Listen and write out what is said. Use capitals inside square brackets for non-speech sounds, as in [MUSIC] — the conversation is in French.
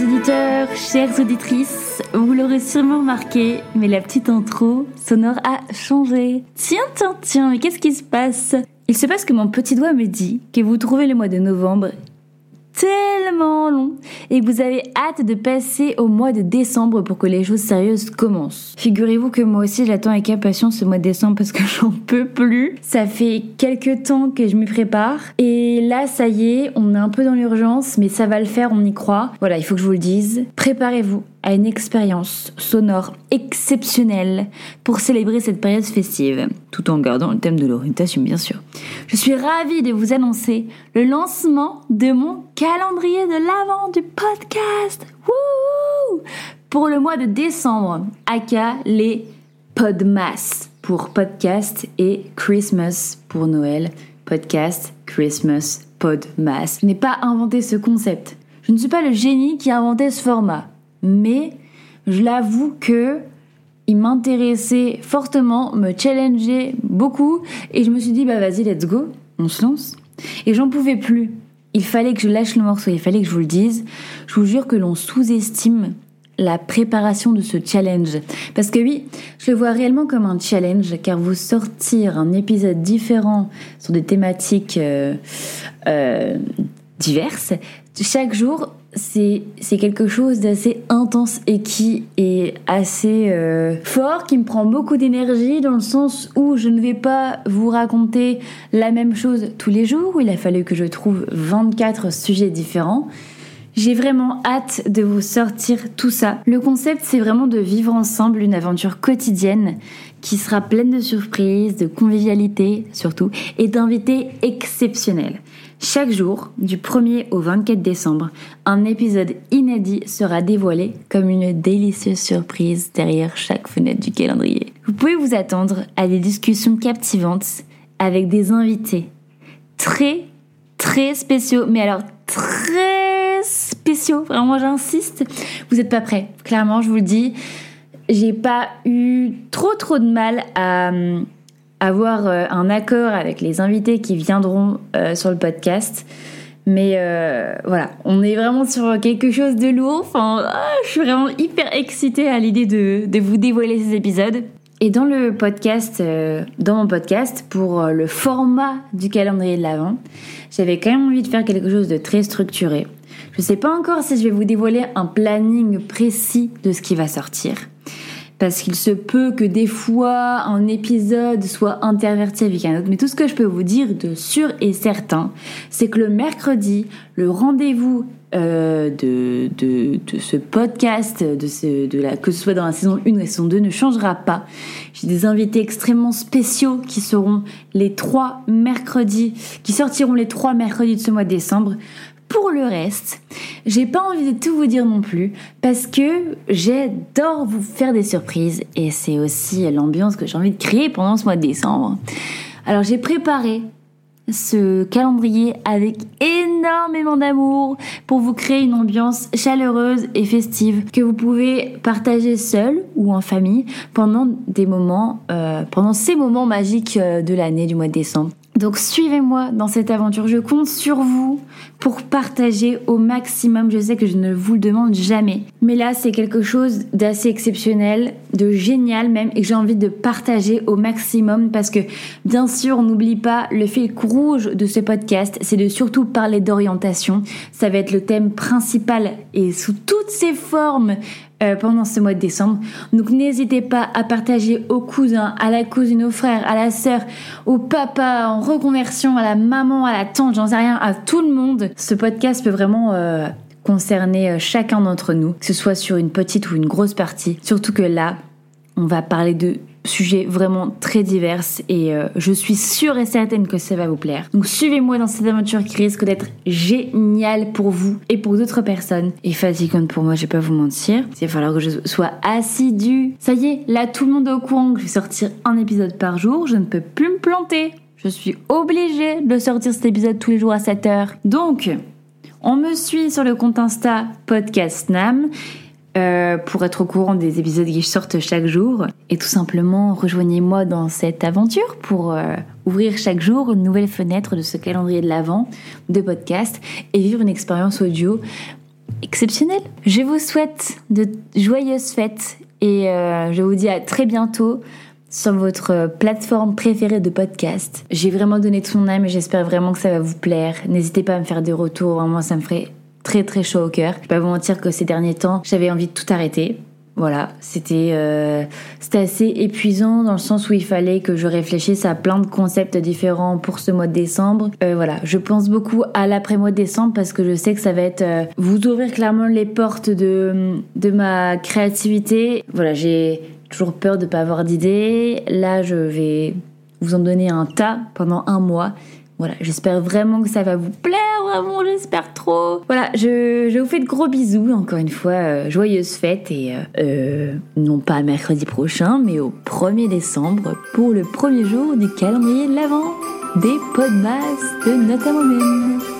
Chers auditeurs, chères auditrices, vous l'aurez sûrement remarqué, mais la petite intro sonore a changé. Tiens, tiens, tiens, mais qu'est-ce qui se passe? Il se passe que mon petit doigt me dit que vous trouvez le mois de novembre tellement long et que vous avez hâte de passer au mois de décembre pour que les choses sérieuses commencent. Figurez-vous que moi aussi j'attends avec impatience ce mois de décembre parce que [LAUGHS] j'en peux plus. Ça fait quelques temps que je m'y prépare et là ça y est, on est un peu dans l'urgence mais ça va le faire, on y croit. Voilà, il faut que je vous le dise. Préparez-vous à une expérience sonore exceptionnelle pour célébrer cette période festive, tout en gardant le thème de l'orientation bien sûr. Je suis ravie de vous annoncer le lancement de mon calendrier de l'avant du podcast Wouh pour le mois de décembre, aka les Podmas pour podcast et Christmas pour Noël. Podcast, Christmas, Podmas. Je n'ai pas inventé ce concept. Je ne suis pas le génie qui a inventé ce format mais je l'avoue que il m'intéressait fortement, me challengeait beaucoup et je me suis dit bah vas-y let's go, on se lance. Et j'en pouvais plus. Il fallait que je lâche le morceau, il fallait que je vous le dise. Je vous jure que l'on sous-estime la préparation de ce challenge. Parce que oui, je le vois réellement comme un challenge, car vous sortir un épisode différent sur des thématiques euh, euh, diverses, chaque jour, c'est quelque chose d'assez intense et qui est assez euh, fort, qui me prend beaucoup d'énergie dans le sens où je ne vais pas vous raconter la même chose tous les jours, où il a fallu que je trouve 24 sujets différents. J'ai vraiment hâte de vous sortir tout ça. Le concept, c'est vraiment de vivre ensemble une aventure quotidienne qui sera pleine de surprises, de convivialité surtout, et d'invités exceptionnels. Chaque jour, du 1er au 24 décembre, un épisode inédit sera dévoilé comme une délicieuse surprise derrière chaque fenêtre du calendrier. Vous pouvez vous attendre à des discussions captivantes avec des invités très très spéciaux, mais alors très spéciaux, vraiment j'insiste. Vous n'êtes pas prêts, clairement je vous le dis. J'ai pas eu trop trop de mal à avoir euh, un accord avec les invités qui viendront euh, sur le podcast. Mais euh, voilà, on est vraiment sur quelque chose de lourd. Ah, je suis vraiment hyper excitée à l'idée de, de, vous dévoiler ces épisodes. Et dans le podcast, dans mon podcast, pour le format du calendrier de l'Avent, j'avais quand même envie de faire quelque chose de très structuré. Je ne sais pas encore si je vais vous dévoiler un planning précis de ce qui va sortir parce qu'il se peut que des fois un épisode soit interverti avec un autre. Mais tout ce que je peux vous dire de sûr et certain, c'est que le mercredi, le rendez-vous euh, de, de, ce podcast, de ce, de la, que ce soit dans la saison 1 ou la saison 2, ne changera pas. J'ai des invités extrêmement spéciaux qui seront les trois mercredis, qui sortiront les trois mercredis de ce mois de décembre. Pour le reste, j'ai pas envie de tout vous dire non plus parce que j'adore vous faire des surprises et c'est aussi l'ambiance que j'ai envie de créer pendant ce mois de décembre. Alors j'ai préparé ce calendrier avec énormément d'amour pour vous créer une ambiance chaleureuse et festive que vous pouvez partager seul ou en famille pendant des moments, euh, pendant ces moments magiques euh, de l'année du mois de décembre. Donc suivez-moi dans cette aventure. Je compte sur vous pour partager au maximum. Je sais que je ne vous le demande jamais. Mais là, c'est quelque chose d'assez exceptionnel, de génial même, et que j'ai envie de partager au maximum parce que, bien sûr, on n'oublie pas le fil rouge de ce podcast, c'est de surtout parler d'orientation. Ça va être le thème principal et sous toutes ses formes euh, pendant ce mois de décembre. Donc n'hésitez pas à partager aux cousins, à la cousine, aux frères, à la sœur, au papa en reconversion, à la maman, à la tante, j'en sais rien, à tout le monde. Ce podcast peut vraiment euh, concerner euh, chacun d'entre nous, que ce soit sur une petite ou une grosse partie. Surtout que là, on va parler de sujets vraiment très divers et euh, je suis sûre et certaine que ça va vous plaire. Donc suivez-moi dans cette aventure qui risque d'être géniale pour vous et pour d'autres personnes et fatigante pour moi, je vais pas vous mentir. Il va falloir que je sois assidue. Ça y est, là tout le monde au courant je vais sortir un épisode par jour, je ne peux plus me planter. Je suis obligée de sortir cet épisode tous les jours à 7 heures. Donc, on me suit sur le compte Insta Podcast Nam euh, pour être au courant des épisodes qui sortent chaque jour. Et tout simplement, rejoignez-moi dans cette aventure pour euh, ouvrir chaque jour une nouvelle fenêtre de ce calendrier de l'Avent de podcast et vivre une expérience audio exceptionnel. Je vous souhaite de joyeuses fêtes et euh, je vous dis à très bientôt sur votre plateforme préférée de podcast. J'ai vraiment donné tout mon âme et j'espère vraiment que ça va vous plaire. N'hésitez pas à me faire des retours, vraiment ça me ferait très très chaud au cœur. Je vais pas vous mentir que ces derniers temps, j'avais envie de tout arrêter. Voilà, c'était euh, c'était assez épuisant dans le sens où il fallait que je réfléchisse à plein de concepts différents pour ce mois de décembre. Euh, voilà, je pense beaucoup à l'après-mois de décembre parce que je sais que ça va être euh, vous ouvrir clairement les portes de, de ma créativité. Voilà, j'ai toujours peur de pas avoir d'idées. Là, je vais vous en donner un tas pendant un mois voilà, j'espère vraiment que ça va vous plaire, j'espère trop. Voilà, je, vous fais de gros bisous, encore une fois, euh, joyeuses fêtes et euh, euh, non pas mercredi prochain, mais au 1er décembre pour le premier jour du calendrier de l'Avent des podcasts de Notamment Même.